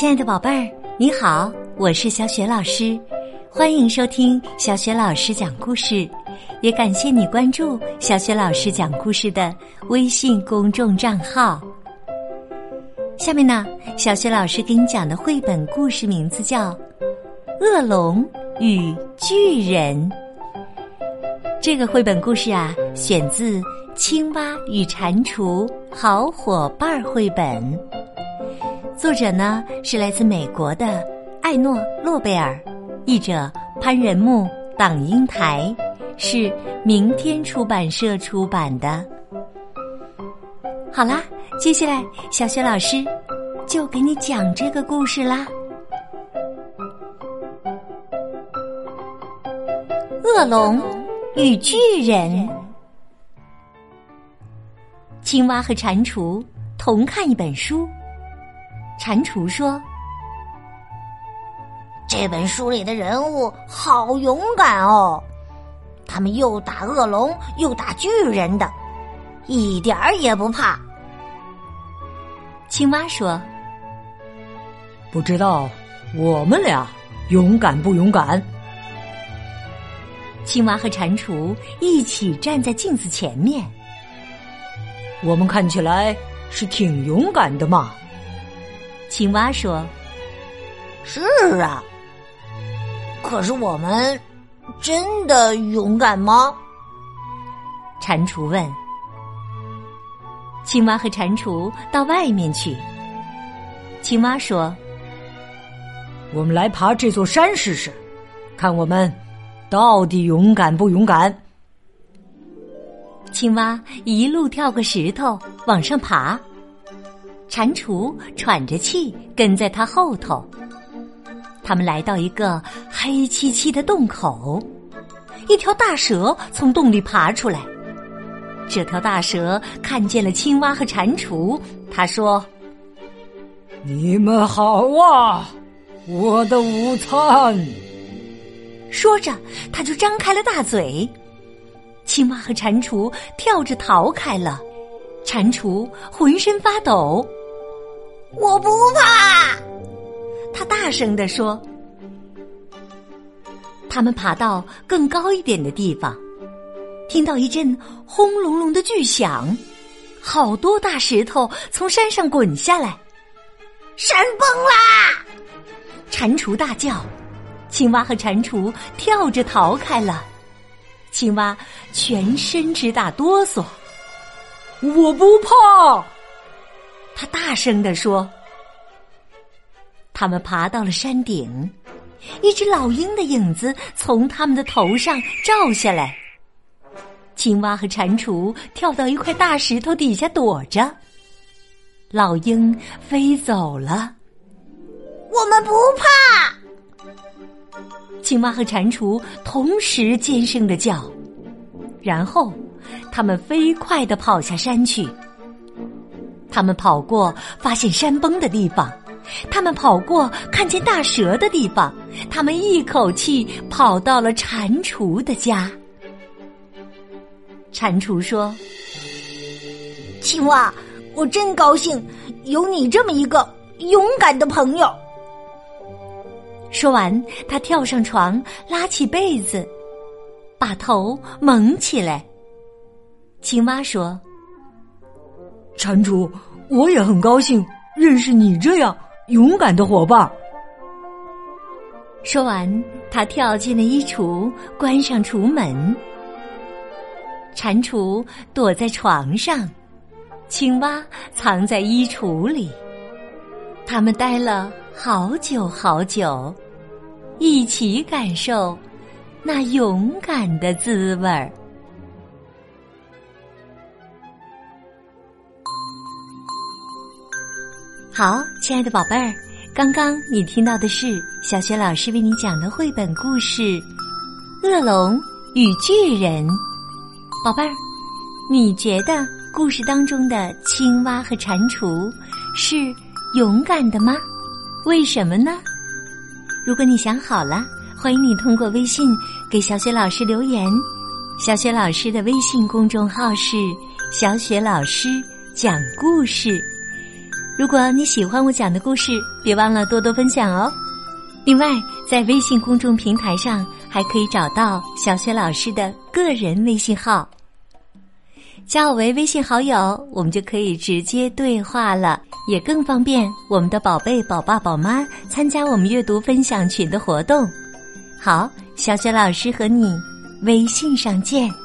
亲爱的宝贝儿，你好，我是小雪老师，欢迎收听小雪老师讲故事，也感谢你关注小雪老师讲故事的微信公众账号。下面呢，小雪老师给你讲的绘本故事名字叫《恶龙与巨人》。这个绘本故事啊，选自《青蛙与蟾蜍好伙伴》绘本。作者呢是来自美国的艾诺诺贝尔，译者潘仁木、党英台，是明天出版社出版的。好啦，接下来小雪老师就给你讲这个故事啦。恶龙与巨人，青蛙和蟾蜍同看一本书。蟾蜍说：“这本书里的人物好勇敢哦，他们又打恶龙又打巨人的，一点儿也不怕。”青蛙说：“不知道我们俩勇敢不勇敢？”青蛙和蟾蜍一起站在镜子前面，我们看起来是挺勇敢的嘛。青蛙说：“是啊，可是我们真的勇敢吗？”蟾蜍问。青蛙和蟾蜍到外面去。青蛙说：“我们来爬这座山试试，看我们到底勇敢不勇敢。”青蛙一路跳过石头往上爬。蟾蜍喘着气跟在他后头。他们来到一个黑漆漆的洞口，一条大蛇从洞里爬出来。这条大蛇看见了青蛙和蟾蜍，他说：“你们好啊，我的午餐。”说着，他就张开了大嘴。青蛙和蟾蜍跳着逃开了，蟾蜍浑身发抖。我不怕，他大声地说。他们爬到更高一点的地方，听到一阵轰隆隆的巨响，好多大石头从山上滚下来，山崩啦！蟾蜍大叫，青蛙和蟾蜍跳着逃开了。青蛙全身直打哆嗦，我不怕。他大声地说：“他们爬到了山顶，一只老鹰的影子从他们的头上照下来。青蛙和蟾蜍跳到一块大石头底下躲着。老鹰飞走了，我们不怕。青蛙和蟾蜍同时尖声的叫，然后他们飞快的跑下山去。”他们跑过发现山崩的地方，他们跑过看见大蛇的地方，他们一口气跑到了蟾蜍的家。蟾蜍说：“青蛙，我真高兴有你这么一个勇敢的朋友。”说完，他跳上床，拉起被子，把头蒙起来。青蛙说。蟾蜍，我也很高兴认识你这样勇敢的伙伴。说完，他跳进了衣橱，关上橱门。蟾蜍躲在床上，青蛙藏在衣橱里。他们待了好久好久，一起感受那勇敢的滋味儿。好，亲爱的宝贝儿，刚刚你听到的是小雪老师为你讲的绘本故事《恶龙与巨人》。宝贝儿，你觉得故事当中的青蛙和蟾蜍是勇敢的吗？为什么呢？如果你想好了，欢迎你通过微信给小雪老师留言。小雪老师的微信公众号是“小雪老师讲故事”。如果你喜欢我讲的故事，别忘了多多分享哦。另外，在微信公众平台上还可以找到小雪老师的个人微信号，加我为微信好友，我们就可以直接对话了，也更方便我们的宝贝宝爸宝妈参加我们阅读分享群的活动。好，小雪老师和你微信上见。